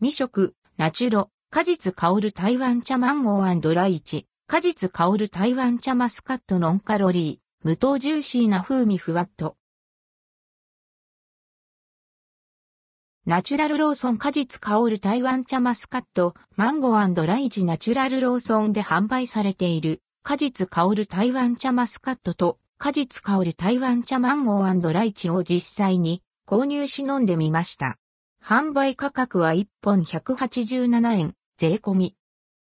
未食、ナチュロ、果実香る台湾茶マンゴーライチ、果実香る台湾茶マスカットノンカロリー、無糖ジューシーな風味ふわっと。ナチュラルローソン果実香る台湾茶マスカット、マンゴーライチ。ナチュラルローソンで販売されている、果実香る台湾茶マスカットと、果実香る台湾茶マンゴーライチを実際に購入し飲んでみました。販売価格は1本187円、税込み。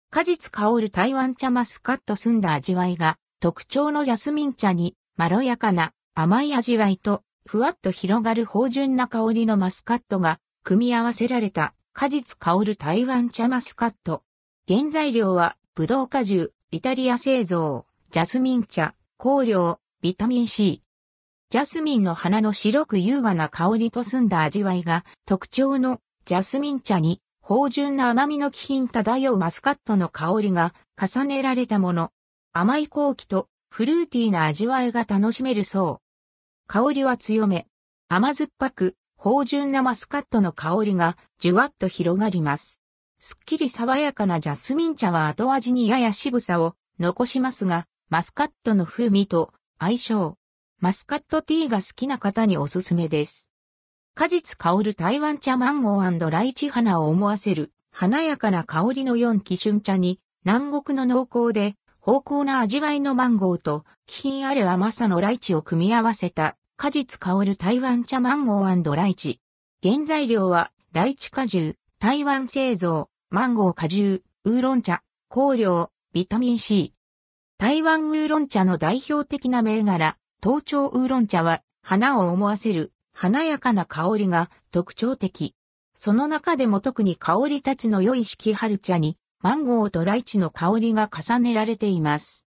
果実香る台湾茶マスカット澄んだ味わいが特徴のジャスミン茶にまろやかな甘い味わいとふわっと広がる芳醇な香りのマスカットが組み合わせられた果実香る台湾茶マスカット。原材料は、ブドウ果汁、イタリア製造、ジャスミン茶、香料、ビタミン C。ジャスミンの花の白く優雅な香りと澄んだ味わいが特徴のジャスミン茶に芳醇な甘みの気品漂うマスカットの香りが重ねられたもの。甘い香気とフルーティーな味わいが楽しめるそう。香りは強め。甘酸っぱく芳醇なマスカットの香りがじゅわっと広がります。すっきり爽やかなジャスミン茶は後味にやや渋さを残しますが、マスカットの風味と相性。マスカットティーが好きな方におすすめです。果実香る台湾茶マンゴーライチ花を思わせる華やかな香りの4期春茶に南国の濃厚で芳香な味わいのマンゴーと気品ある甘さのライチを組み合わせた果実香る台湾茶マンゴーライチ。原材料は、ライチ果汁、台湾製造、マンゴー果汁、ウーロン茶、香料、ビタミン C。台湾ウーロン茶の代表的な銘柄、凍頂ウーロン茶は、花を思わせる、華やかな香りが特徴的。その中でも特に香り立ちの良い四季春茶に、マンゴーとライチの香りが重ねられています。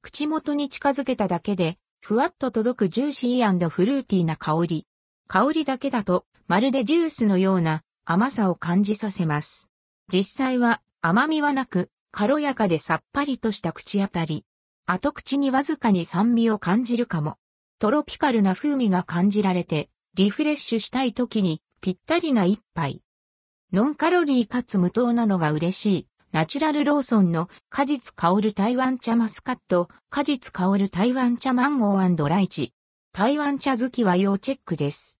口元に近づけただけで、ふわっと届くジューシーフルーティーな香り。香りだけだと、まるでジュースのような甘さを感じさせます。実際は甘みはなく、軽やかでさっぱりとした口当たり。後口にわずかに酸味を感じるかも。トロピカルな風味が感じられて、リフレッシュしたい時にぴったりな一杯。ノンカロリーかつ無糖なのが嬉しい。ナチュラルローソンの果実香る台湾茶マスカット、果実香る台湾茶マンゴーライチ。台湾茶好きは要チェックです。